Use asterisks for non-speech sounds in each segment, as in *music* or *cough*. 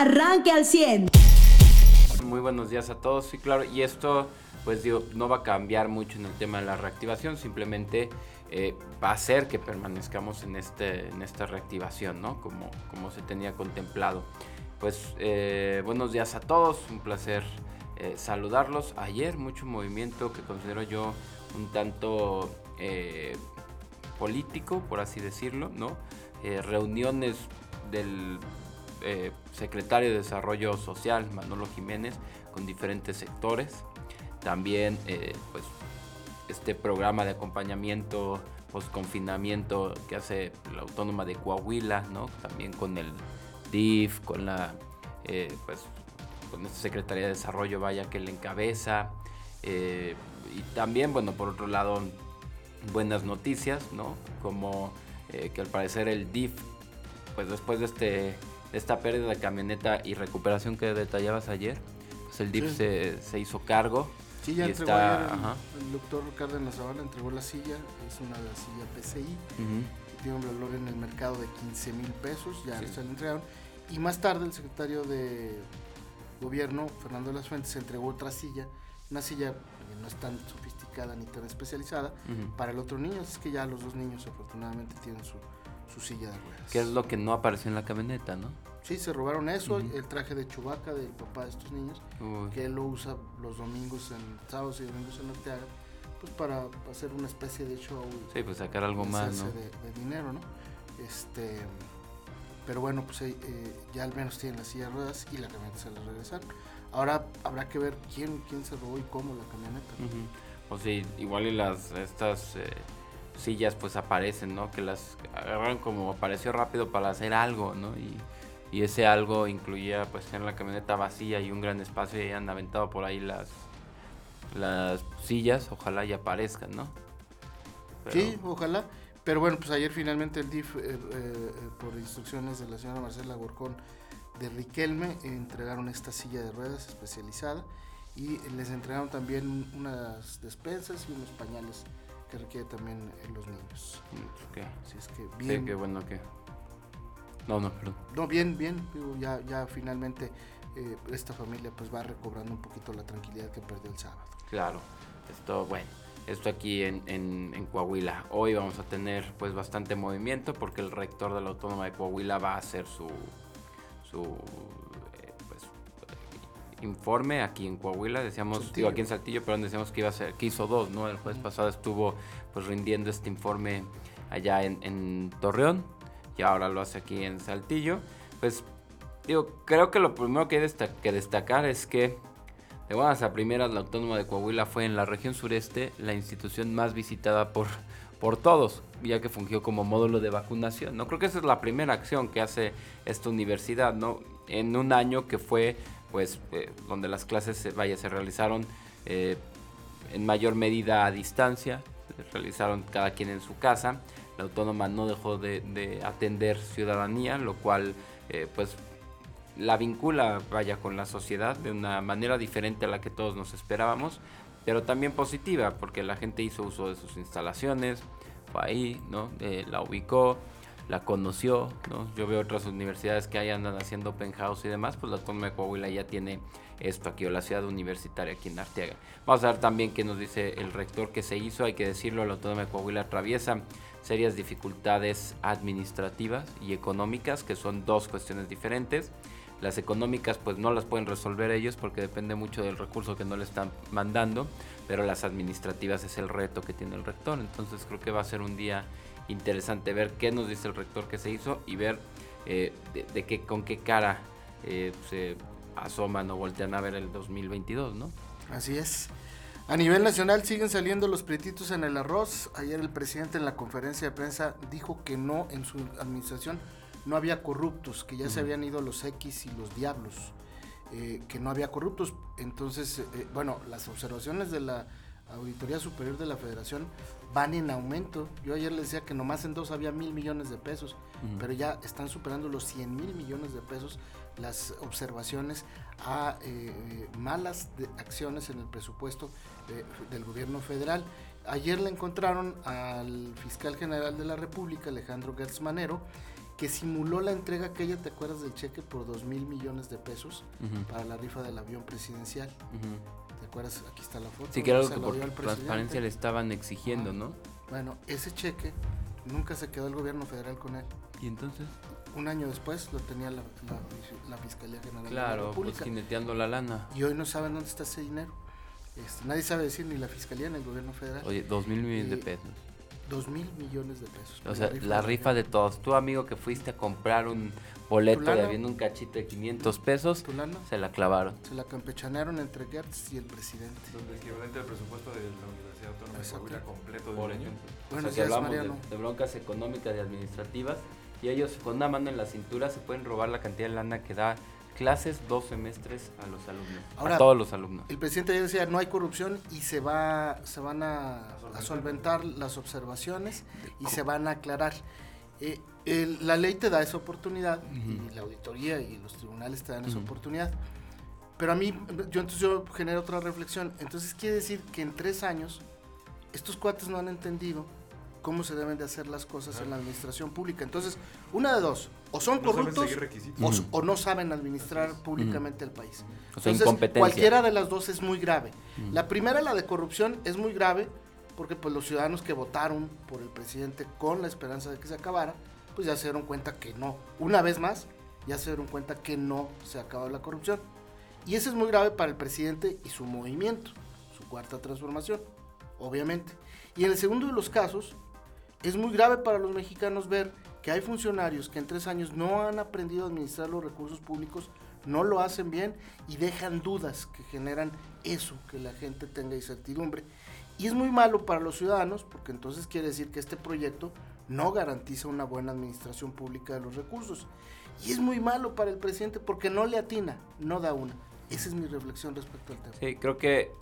arranque al 100. Muy buenos días a todos, sí, claro, y esto, pues digo, no va a cambiar mucho en el tema de la reactivación, simplemente eh, va a hacer que permanezcamos en, este, esta reactivación, ¿no? Como, como se tenía contemplado. Pues eh, buenos días a todos, un placer eh, saludarlos. Ayer mucho movimiento que considero yo un tanto político, por así decirlo, ¿no? reuniones del secretario de Desarrollo Social, Manolo Jiménez, con diferentes sectores. También, pues, este programa de acompañamiento post-confinamiento que hace la Autónoma de Coahuila, ¿no? También con el DIF, con la, eh, pues, con esta Secretaría de Desarrollo, vaya, que le encabeza. Eh, y también, bueno, por otro lado, buenas noticias, ¿no? Como eh, que al parecer el DIF, pues después de, este, esta pérdida de camioneta y recuperación que detallabas ayer, pues el DIF se, se hizo cargo Sí, ya entregó el, doctor Cárdenas Zavala entregó la silla, es una silla PCI, tiene un valor en el mercado de 15 mil pesos, ya se la entregaron. Y más tarde el secretario de gobierno, Fernando de las Fuentes, entregó otra silla, una silla que no es tan sofisticada ni tan especializada, para el otro niño, es que ya los dos niños afortunadamente tienen su, su silla de ruedas. Que es lo que no apareció en la camioneta, ¿no? Sí, se robaron eso, el traje de Chubaca del papá de estos niños, que él lo usa los domingos, en sábados y domingos en Arteaga, pues para hacer una especie de show. Sí, pues sacar algo más, ¿no? De, dinero, ¿no? Este, pero bueno, pues eh, eh, ya al menos tienen la silla de ruedas y la camioneta se la regresaron. Ahora habrá que ver quién, quién se robó y cómo la camioneta. O sí, igual y las, estas... Eh, sillas pues aparecen, ¿no? Que las agarran como apareció rápido para hacer algo, ¿no? Y, y ese algo incluía pues tener la camioneta vacía y un gran espacio y han aventado por ahí las las sillas, ojalá y aparezcan, ¿no? Sí, ojalá. Pero bueno, pues ayer finalmente el DIF, eh, eh, por instrucciones de la señora Marcela Gorcón de Riquelme, entregaron esta silla de ruedas especializada y les entregaron también unas despensas y unos pañales que requiere también en los niños. Okay. Así es que bien. Sí, qué bueno que no, no, perdón. No, bien, bien. Ya, ya finalmente eh, esta familia pues va recobrando un poquito la tranquilidad que perdió el sábado. Claro, esto, bueno, esto aquí en, en, Coahuila. Hoy vamos a tener pues bastante movimiento porque el rector de la Autónoma de Coahuila va a hacer su, su eh, informe aquí en Coahuila. Decíamos, digo aquí en Saltillo, pero decíamos que iba a ser, que hizo dos, ¿no? El jueves pasado estuvo pues rindiendo este informe allá en, en Torreón y ahora lo hace aquí en Saltillo. Pues digo, creo que lo primero que hay que destacar es que de buenas a primeras la Autónoma de Coahuila fue en la región sureste la institución más visitada por, por todos, ya que fungió como módulo de vacunación. No creo que esa es la primera acción que hace esta universidad, ¿no? En un año que fue, pues, eh, donde las clases se, vaya, se realizaron eh, en mayor medida a distancia, se realizaron cada quien en su casa la autónoma no dejó de, atender ciudadanía, lo cual eh, pues la vincula vaya con la sociedad de una manera diferente a la que todos nos esperábamos, pero también positiva porque la gente hizo uso de sus instalaciones, fue ahí, ¿no? Eh, la ubicó, la conoció, ¿no? Yo veo otras universidades que ahí andan haciendo open house y demás, pues la Autónoma de Coahuila ya tiene esto aquí, o la ciudad universitaria aquí en Arteaga. Vamos a ver también qué nos dice el rector que se hizo, hay que decirlo, la Autónoma de Coahuila atraviesa serias dificultades administrativas y económicas, que son dos cuestiones diferentes. Las económicas pues no las pueden resolver ellos porque depende mucho del recurso que no le están mandando, pero las administrativas es el reto que tiene el rector. Entonces creo que va a ser un día interesante ver qué nos dice el rector que se hizo y ver eh, de, qué, con qué cara eh, se asoman o voltean a ver el 2022, ¿no? Así es. A nivel nacional siguen saliendo los pretitos en el arroz. Ayer el presidente en la conferencia de prensa dijo que no, en su administración no había corruptos, que ya se habían ido los X y los diablos, eh, que no había corruptos. Entonces, bueno, las observaciones de la Auditoría Superior de la Federación van en aumento. Yo ayer les decía que nomás en dos había mil millones de pesos, pero ya están superando los 100 mil millones de pesos las observaciones a eh, malas acciones en el presupuesto del gobierno federal. Ayer le encontraron al fiscal general de la República, Alejandro Gertz Manero, que simuló la entrega aquella, ¿te acuerdas del cheque por dos mil millones de pesos para la rifa del avión presidencial? ¿Te acuerdas? Aquí está la foto. Sí, que que por transparencia le estaban exigiendo, ¿no? Bueno, ese cheque nunca se quedó el gobierno federal con él. ¿Y entonces? Un año después lo tenía la, la, Fiscalía General de la República. Pues jineteando la lana. Y hoy no saben dónde está ese dinero. Este, nadie sabe decir ni la Fiscalía ni el gobierno federal. Oye, dos mil millones de pesos. Dos mil millones de pesos. O sea, la rifa, de, todos. Tu amigo que fuiste a comprar un boleto de habiendo un cachito de 500 pesos, se la clavaron. Se la campechanearon entre Gertz y el presidente. Donde equivalente al presupuesto de la Universidad Autónoma de Coahuila completo de Por. Bueno, o sea, hablamos de, broncas económicas y administrativas y ellos con una mano en la cintura se pueden robar la cantidad de lana que da clases dos semestres a los alumnos, a todos los alumnos. El presidente ya decía, no hay corrupción y se va se van a, solventar las observaciones y se van a aclarar. Eh, la ley te da esa oportunidad y la auditoría y los tribunales te dan esa oportunidad. Pero a mí, yo entonces yo genero otra reflexión. Entonces quiere decir que en tres años estos cuates no han entendido cómo se deben de hacer las cosas en la administración pública. Entonces, una de dos, o son corruptos o, no saben administrar públicamente el país. O sea, Entonces, cualquiera de las dos es muy grave. La primera, la de corrupción, es muy grave porque pues los ciudadanos que votaron por el presidente con la esperanza de que se acabara, pues ya se dieron cuenta que no. Una vez más, ya se dieron cuenta que no se acaba la corrupción. Y eso es muy grave para el presidente y su movimiento, su cuarta transformación, obviamente. Y en el segundo de los casos, es muy grave para los mexicanos ver que hay funcionarios que en tres años no han aprendido a administrar los recursos públicos, no lo hacen bien y dejan dudas que generan eso, que la gente tenga incertidumbre. Y es muy malo para los ciudadanos porque entonces quiere decir que este proyecto no garantiza una buena administración pública de los recursos. Y es muy malo para el presidente porque no le atina, no da una. Esa es mi reflexión respecto al tema. Sí, creo que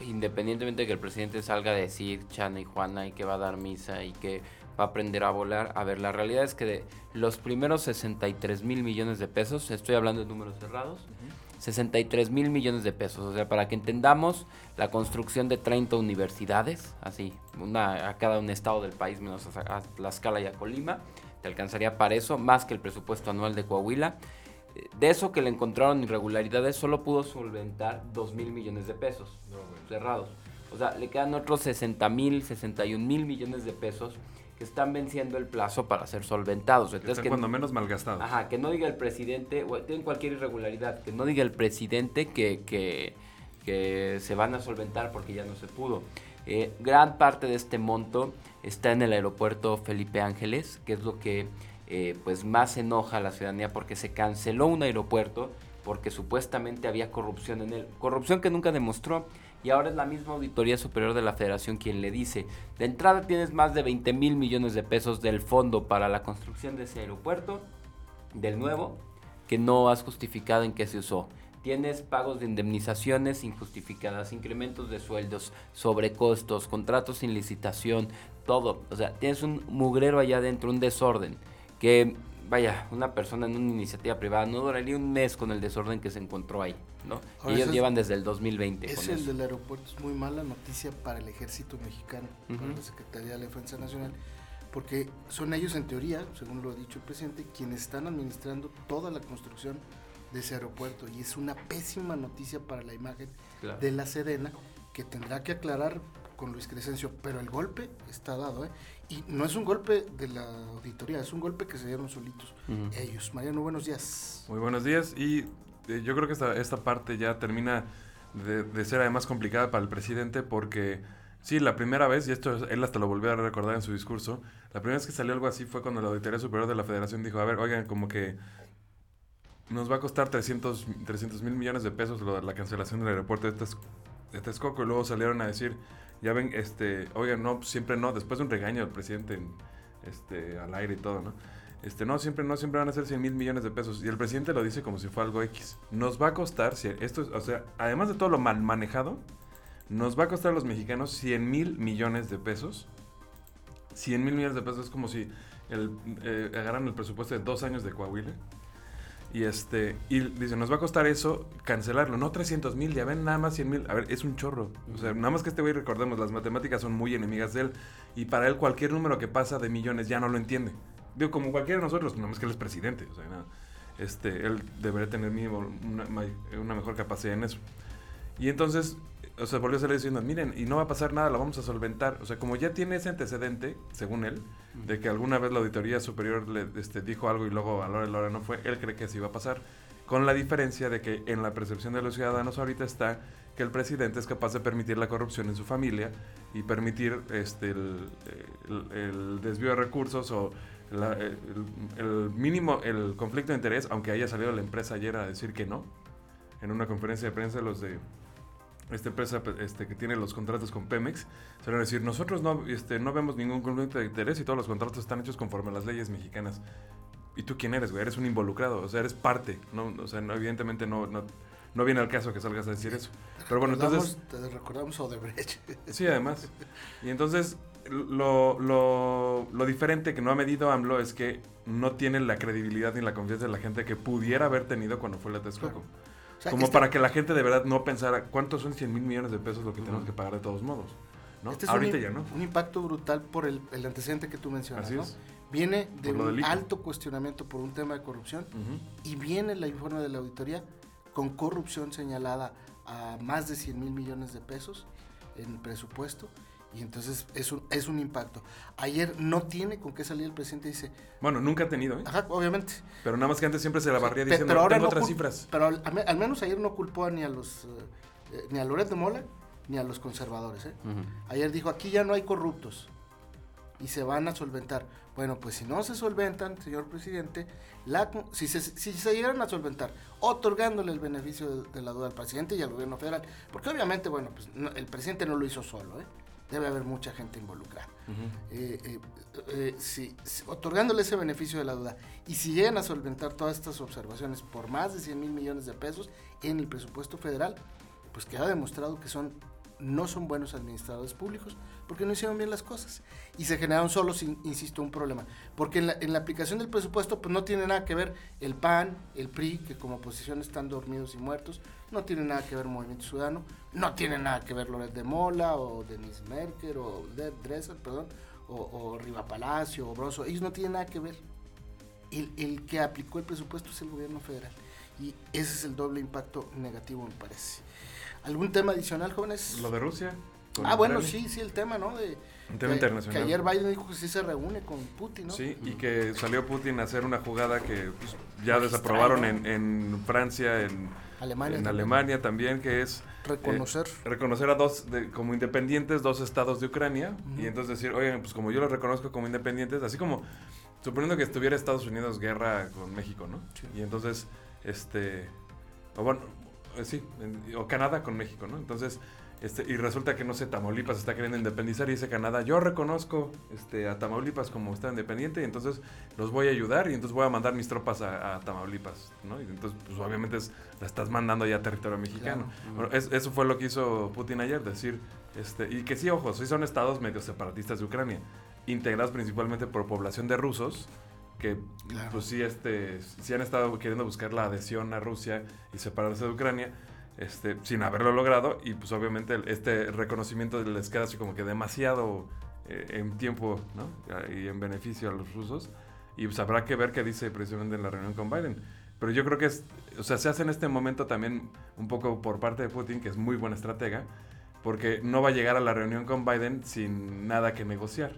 independientemente de que el presidente salga a decir Chana y Juana y que va a dar misa y que va a aprender a volar, a ver, la realidad es que de los primeros 63 mil millones de pesos, estoy hablando de números cerrados, 63 mil millones de pesos, o sea, para que entendamos la construcción de 30 universidades, así, una a cada un estado del país, menos a, Tlaxcala y a Colima, te alcanzaría para eso, más que el presupuesto anual de Coahuila. De eso que le encontraron irregularidades, solo pudo solventar 2 mil millones de pesos cerrados. O sea, le quedan otros 60 mil, 61 mil millones de pesos que están venciendo el plazo para ser solventados. Entonces, que, cuando menos malgastados. Ajá, que no diga el presidente, o tienen cualquier irregularidad, que no diga el presidente que, que, que se van a solventar porque ya no se pudo. Eh, gran parte de este monto está en el aeropuerto Felipe Ángeles, que es lo que eh, pues más enoja a la ciudadanía porque se canceló un aeropuerto porque supuestamente había corrupción en él. Corrupción que nunca demostró y ahora es la misma Auditoría Superior de la Federación quien le dice, de entrada tienes más de 20 mil millones de pesos del fondo para la construcción de ese aeropuerto, del nuevo, que no has justificado en qué se usó. Tienes pagos de indemnizaciones injustificadas, incrementos de sueldos, sobrecostos, contratos sin licitación, todo. O sea, tienes un mugrero allá adentro, un desorden que vaya, una persona en una iniciativa privada no duraría un mes con el desorden que se encontró ahí, ¿no? y ellos llevan desde el 2020. Es el del aeropuerto, es muy mala noticia para el ejército mexicano, para la Secretaría de la Defensa Nacional, porque son ellos en teoría, según lo ha dicho el presidente, quienes están administrando toda la construcción de ese aeropuerto y es una pésima noticia para la imagen de la Sedena que tendrá que aclarar con Luis Crescencio, pero el golpe está dado, ¿eh? Y no es un golpe de la auditoría, es un golpe que se dieron solitos ellos. Mariano, buenos días. Muy buenos días y eh, yo creo que esta, esta parte ya termina de, ser además complicada para el presidente porque sí, la primera vez, y esto él hasta lo volvió a recordar en su discurso, la primera vez que salió algo así fue cuando la Auditoría Superior de la Federación dijo, a ver, oigan, como que nos va a costar 300 mil millones de pesos la, cancelación del aeropuerto de Texcoco y luego salieron a decir ya ven, este, oigan, no, siempre no, después de un regaño del presidente este, al aire y todo, ¿no? Este, no, siempre no, siempre van a ser 100 mil millones de pesos. Y el presidente lo dice como si fuera algo X. Nos va a costar, esto o sea, además de todo lo mal manejado, nos va a costar a los mexicanos 100 mil millones de pesos. 100 mil millones de pesos es como si el, eh, agarran el presupuesto de dos años de Coahuila y este, y dice, nos va a costar eso cancelarlo, no 300 mil, ya ven, nada más 100 mil. A ver, es un chorro. O sea, nada más que este güey, recordemos, las matemáticas son muy enemigas de él. Y para él cualquier número que pasa de millones ya no lo entiende. digo, como cualquiera de nosotros, no más que él es presidente, o sea, nada. Este, él debería tener mínimo una, una mejor capacidad en eso. Y entonces, o sea, volvió a salir diciendo, miren, y no va a pasar nada, la vamos a solventar. O sea, como ya tiene ese antecedente, según él, de que alguna vez la auditoría superior le este, dijo algo y luego a la hora de la hora no fue, él cree que así va a pasar. Con la diferencia de que en la percepción de los ciudadanos ahorita está que el presidente es capaz de permitir la corrupción en su familia y permitir este, el, desvío de recursos o el, mínimo, el conflicto de interés, aunque haya salido la empresa ayer a decir que no, en una conferencia de prensa los de esta empresa este, que tiene los contratos con Pemex, se van a decir, nosotros no, este, no vemos ningún conflicto de interés y todos los contratos están hechos conforme a las leyes mexicanas. ¿Y tú quién eres, güey? Eres un involucrado, o sea, eres parte, ¿no? O sea, evidentemente no, no, no viene al caso que salgas a decir eso. Pero bueno, entonces... Te recordamos Odebrecht. Sí, además. Y entonces, lo, lo, lo, diferente que no ha medido AMLO es que no tiene la credibilidad ni la confianza de la gente que pudiera haber tenido cuando fue la Texcoco. Como para que la gente de verdad no pensara, ¿cuántos son 100 mil millones de pesos lo que tenemos que pagar de todos modos? ¿no? Este es Ahorita un, ya no. Un impacto brutal por el, el antecedente que tú mencionas. ¿no? Viene de un alto cuestionamiento por un tema de corrupción y viene la informe de la auditoría con corrupción señalada a más de 100 mil millones de pesos en presupuesto. Y entonces es un, es un impacto. Ayer no tiene con qué salir el presidente dice... Bueno, nunca ha tenido, ¿eh? Ajá, obviamente. Pero nada más que antes siempre se la barría diciendo, pero ahora tengo otras cifras. Pero al, menos ayer no culpó ni a los... Eh, ni a Loret de Mola ni a los conservadores, ¿eh? Ayer dijo, aquí ya no hay corruptos y se van a solventar. Bueno, pues si no se solventan, señor presidente, la, si, se, si se llegaran a solventar, otorgándole el beneficio de, la duda al presidente y al gobierno federal, porque obviamente, bueno, pues el presidente no lo hizo solo, ¿eh? Debe haber mucha gente involucrada. Eh, eh, eh, si, otorgándole ese beneficio de la duda, y si llegan a solventar todas estas observaciones por más de 100 mil millones de pesos en el presupuesto federal, pues queda demostrado que son no son buenos administradores públicos porque no hicieron bien las cosas. Y se generaron solo, insisto, un problema. Porque en la, en la, aplicación del presupuesto pues no tiene nada que ver el PAN, el PRI, que como oposición están dormidos y muertos, no tiene nada que ver Movimiento Ciudadano, no tiene nada que ver Loret de Mola o Denise Merker o Dresser, perdón, o, o Riva Palacio o Broso, ellos no tienen nada que ver. El, el que aplicó el presupuesto es el gobierno federal. Y ese es el doble impacto negativo, me parece. ¿Algún tema adicional, jóvenes? Lo de Rusia. Ah, bueno, sí, sí, el tema, ¿no? De, un tema internacional. Que ayer Biden dijo que sí se reúne con Putin, ¿no? Sí, y que salió Putin a hacer una jugada que pues, ya desaprobaron en, en, Francia, en Alemania, en también. Alemania también, que es... Reconocer. Eh, reconocer a dos, como independientes, dos estados de Ucrania. Y entonces decir, oye, pues como yo los reconozco como independientes, así como suponiendo que estuviera Estados Unidos guerra con México, ¿no? Y entonces, este... O bueno, eh, sí, o Canadá con México, ¿no? Entonces, este, y resulta que, no sé, Tamaulipas está queriendo independizar y dice Canadá, yo reconozco este, a Tamaulipas como está independiente y entonces los voy a ayudar y entonces voy a mandar mis tropas a, Tamaulipas, ¿no? Y entonces, pues obviamente la estás mandando ya a territorio mexicano. eso fue lo que hizo Putin ayer, decir, este, y que sí, ojo, sí son estados medio separatistas de Ucrania, integrados principalmente por población de rusos, que pues sí, este, sí han estado queriendo buscar la adhesión a Rusia y separarse de Ucrania, este, sin haberlo logrado, y pues obviamente este reconocimiento les queda así como que demasiado eh, en tiempo, ¿no? Y en beneficio a los rusos, y pues habrá que ver qué dice precisamente en la reunión con Biden. Pero yo creo que es, o sea, se hace en este momento también un poco por parte de Putin, que es muy buen estratega, porque no va a llegar a la reunión con Biden sin nada que negociar.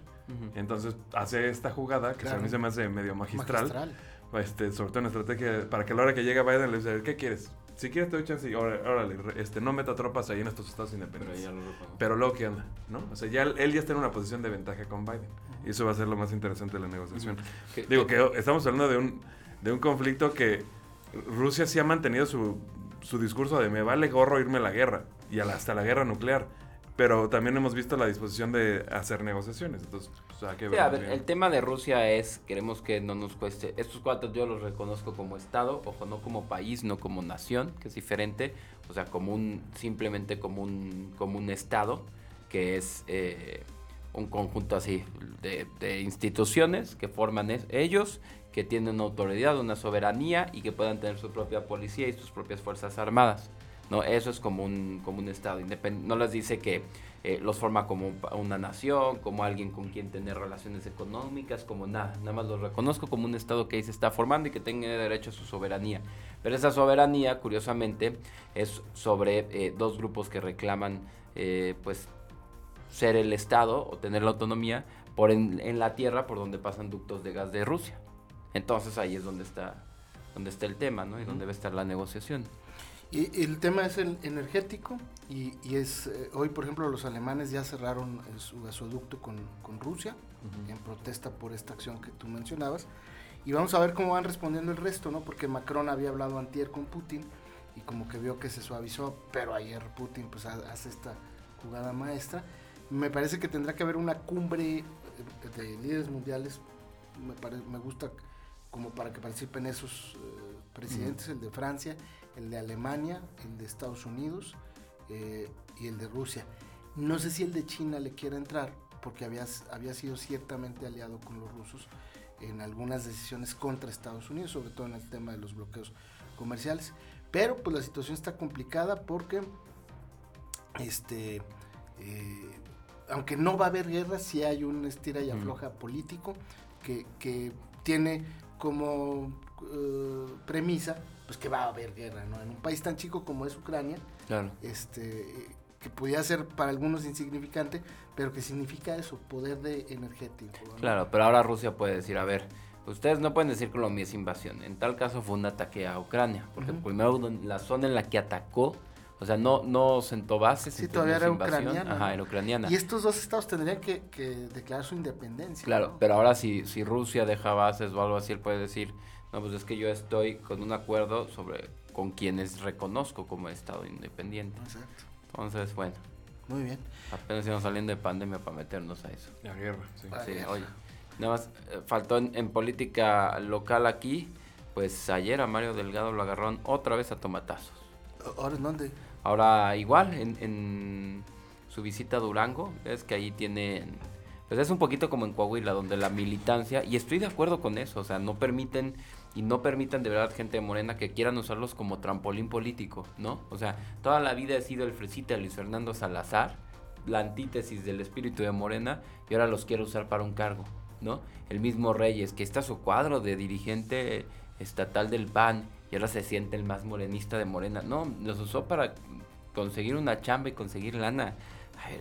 Entonces hace esta jugada, que a mí se me hace medio magistral, Este, sobre todo en estrategia, para que a la hora que llega Biden le diga, ¿qué quieres? Si quieres te doy chance, órale, este, no meta tropas ahí en estos estados independientes. Pero, luego, ¿qué onda? ¿No? O sea, ya él ya está en una posición de ventaja con Biden. Y eso va a ser lo más interesante de la negociación. Digo que estamos hablando de un, de un conflicto que Rusia sí ha mantenido su, su discurso de me vale gorro irme a la guerra y hasta la guerra nuclear pero también hemos visto la disposición de hacer negociaciones. Entonces, pues, que ver, el tema de Rusia es, queremos que no nos cueste, estos cuatro yo los reconozco como Estado, ojo, no como país, no como nación, que es diferente, o sea, como un, simplemente como un, como un Estado, que es eh, un conjunto así de, de instituciones que forman ellos, que tienen una autoridad, una soberanía y que puedan tener su propia policía y sus propias fuerzas armadas. ¿No? Eso es como un, como un Estado. no les dice que eh, los forma como una nación, como alguien con quien tener relaciones económicas, como nada. Nada más los reconozco como un Estado que ahí se está formando y que tenga derecho a su soberanía. Pero esa soberanía, curiosamente, es sobre eh, dos grupos que reclaman, eh, pues, ser el Estado o tener la autonomía por en, la tierra por donde pasan ductos de gas de Rusia. Entonces ahí es donde está, donde está el tema, ¿no? Y donde debe estar la negociación. Y, el tema es el energético y, es eh, hoy por ejemplo los alemanes ya cerraron su gasoducto con, con Rusia en protesta por esta acción que tú mencionabas y vamos a ver cómo van respondiendo el resto, ¿no? Porque Macron había hablado antier con Putin y como que vio que se suavizó, pero ayer Putin pues hace esta jugada maestra. Me parece que tendrá que haber una cumbre de líderes mundiales, me, me gusta como para que participen esos eh, presidentes, el de Francia, el de Alemania, el de Estados Unidos eh, y el de Rusia. No sé si el de China le quiera entrar, porque había, había sido ciertamente aliado con los rusos en algunas decisiones contra Estados Unidos, sobre todo en el tema de los bloqueos comerciales. Pero pues la situación está complicada porque este eh, aunque no va a haber guerra, sí hay un estira y afloja político que, que, tiene como uh, premisa pues que va a haber guerra, ¿no? En un país tan chico como es Ucrania, claro. este, que podía ser para algunos insignificante, pero que significa eso, poder de energético. Claro, pero ahora Rusia puede decir, a ver, ustedes no pueden decir que lo mío es invasión. En tal caso fue un ataque a Ucrania, porque primero la zona en la que atacó o sea, no, no sentó bases. Sí, todavía era ucraniana. Ajá, era ucraniana. Y estos dos estados tendrían que, que declarar su independencia. Claro, pero ahora si, si Rusia deja bases o algo así, él puede decir, no, pues es que yo estoy con un acuerdo sobre con quienes reconozco como Estado independiente. Exacto. Entonces, bueno. Muy bien. Apenas íbamos saliendo de pandemia para meternos a eso. La guerra, sí. sí, oye. Nada más, eh, faltó en, en, política local aquí, pues ayer a Mario Delgado lo agarraron otra vez a tomatazos. ¿Ahora en dónde? Ahora igual, en, en su visita a Durango, es que ahí tienen... Pues es un poquito como en Coahuila, donde la militancia, y estoy de acuerdo con eso, o sea, no permiten y no permitan de verdad gente de Morena que quieran usarlos como trampolín político, ¿no? O sea, toda la vida ha sido el fresita Luis Fernando Salazar, la antítesis del espíritu de Morena, y ahora los quiere usar para un cargo, ¿no? El mismo Reyes, que está su cuadro de dirigente estatal del PAN, y ahora se siente el más morenista de Morena. No, los usó para conseguir una chamba y conseguir lana.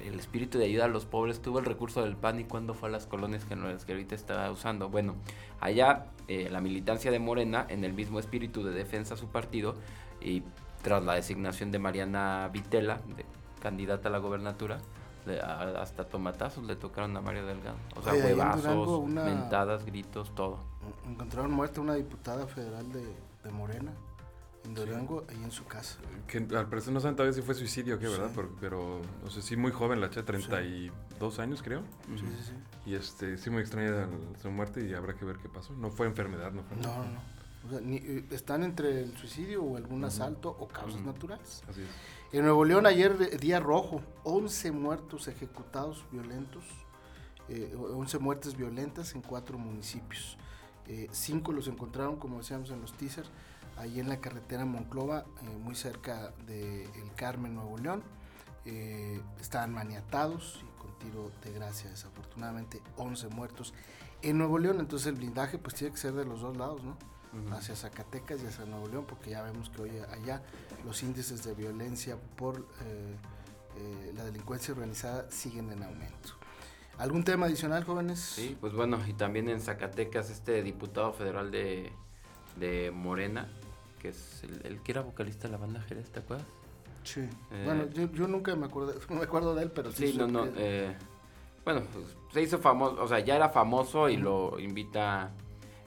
El espíritu de ayuda a los pobres tuvo el recurso del PAN y cuando fue a las colonias que, no, que ahorita está usando. Bueno, allá eh, la militancia de Morena, en el mismo espíritu de defensa a su partido, y tras la designación de Mariana Vitela, de, candidata a la gobernatura, hasta tomatazos le tocaron a Mario Delgado. O sea, huevazos, mentadas, gritos, todo. Encontraron muerta una diputada federal de, de Morena en Durango, ahí en su casa. Que al parecer no saben todavía si fue suicidio o qué, ¿verdad? Pero, no sé, sí, muy joven la chica, 32 años creo. Sí, sí, sí. Y este, sí, muy extraña su muerte y habrá que ver qué pasó. No fue enfermedad, no fue. No, no. O sea, ni, eh, están entre el suicidio o algún asalto o causas naturales. Así es. En Nuevo León ayer día rojo, 11 muertos ejecutados violentos, eh, 11 muertes violentas en cuatro municipios. Eh, cinco los encontraron, como decíamos en los teasers, ahí en la carretera Monclova, eh, muy cerca de El Carmen, Nuevo León. Eh, estaban maniatados y con tiro de gracia, desafortunadamente 11 muertos en Nuevo León. Entonces el blindaje pues tiene que ser de los dos lados, ¿no? Hacia Zacatecas y hacia Nuevo León, porque ya vemos que hoy allá los índices de violencia por eh, la delincuencia organizada siguen en aumento. ¿Algún tema adicional, jóvenes? Sí, pues bueno, y también en Zacatecas este diputado federal de, de Morena, que es el, que era vocalista de la banda Jerez, ¿te acuerdas? Sí. Eh, bueno, yo, nunca me acuerdo, *laughs* me acuerdo de él, pero sí. Sí, no, no. Eh, bueno, pues, se hizo famoso, o sea, ya era famoso y lo invita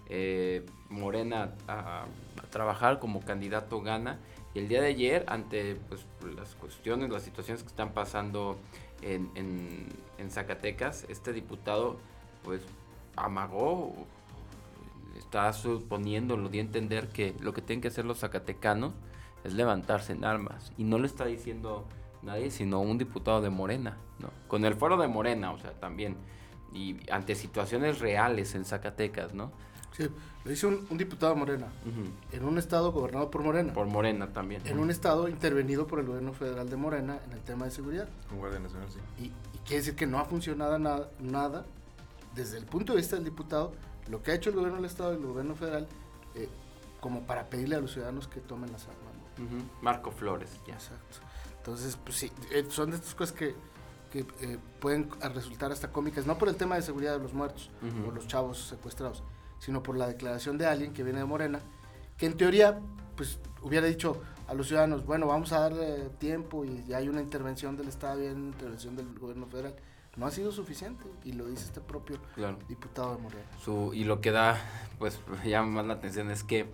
eh, Morena a, trabajar como candidato gana. Y el día de ayer, ante pues, las cuestiones, las situaciones que están pasando en, en, en Zacatecas, este diputado pues amagó está suponiendo, lo di a entender que lo que tienen que hacer los zacatecanos es levantarse en armas. Y no lo está diciendo nadie, sino un diputado de Morena, ¿no? Con el foro de Morena, o sea, también. Y ante situaciones reales en Zacatecas, ¿no? Sí, lo dice un, diputado Morena, en un estado gobernado por Morena. Por Morena también. En un estado intervenido por el gobierno federal de Morena en el tema de seguridad. Con Guardia Nacional, sí. Y, quiere decir que no ha funcionado nada, nada, desde el punto de vista del diputado, lo que ha hecho el gobierno del estado y el gobierno federal, eh, como para pedirle a los ciudadanos que tomen las armas. Marco Flores, ya. Exacto. Entonces, pues sí, eh, son de estas cosas que, que eh, pueden resultar hasta cómicas, no por el tema de seguridad de los muertos o los chavos secuestrados, sino por la declaración de alguien que viene de Morena, que en teoría, pues hubiera dicho a los ciudadanos, bueno, vamos a darle tiempo y ya hay una intervención del Estado y hay una intervención del gobierno federal. No ha sido suficiente y lo dice este propio diputado de Morena. Su, y lo que da, pues, *laughs* llama más la atención es que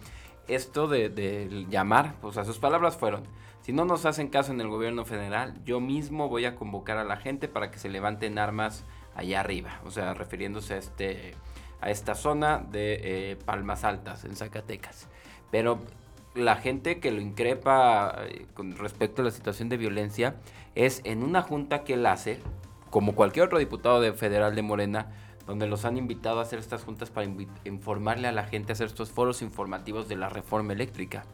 esto de, de llamar, pues a sus palabras fueron, si no nos hacen caso en el gobierno federal, yo mismo voy a convocar a la gente para que se levanten armas allá arriba, o sea, refiriéndose a este a esta zona de eh, Palmas Altas, en Zacatecas. Pero la gente que lo increpa eh, con respecto a la situación de violencia es en una junta que él hace, como cualquier otro diputado de federal de Morena, donde los han invitado a hacer estas juntas para informarle a la gente, hacer estos foros informativos de la reforma eléctrica.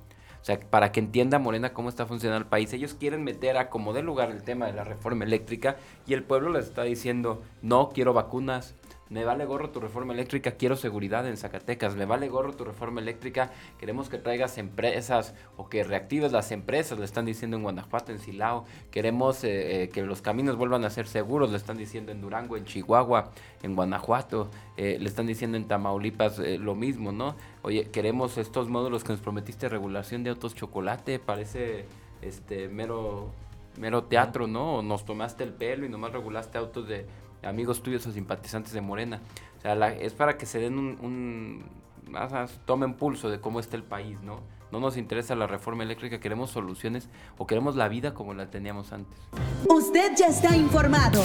O sea, para que entienda Morena cómo está funcionando el país. Ellos quieren meter a como de lugar el tema de la reforma eléctrica y el pueblo les está diciendo, no, quiero vacunas, me vale gorro tu reforma eléctrica, quiero seguridad en Zacatecas, me vale gorro tu reforma eléctrica, queremos que traigas empresas o que reactives las empresas, le están diciendo en Guanajuato, en Silao, queremos eh, eh, que los caminos vuelvan a ser seguros, le están diciendo en Durango, en Chihuahua, en Guanajuato, eh, le están diciendo en Tamaulipas lo mismo, ¿no? Oye, queremos estos módulos que nos prometiste, regulación de autos chocolate, parece este mero mero teatro, ¿no? Nos tomaste el pelo y nomás regulaste autos de amigos tuyos o simpatizantes de Morena. O sea, es para que se den un, un más, tomen pulso de cómo está el país, ¿no? No nos interesa la reforma eléctrica, queremos soluciones o queremos la vida como la teníamos antes. Usted ya está informado.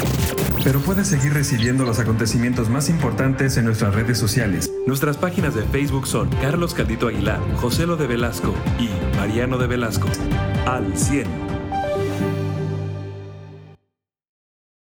Pero puede seguir recibiendo los acontecimientos más importantes en nuestras redes sociales. Nuestras páginas de Facebook son Carlos Caldito Aguilar, José Lo de Velasco y Mariano de Velasco. Al 100.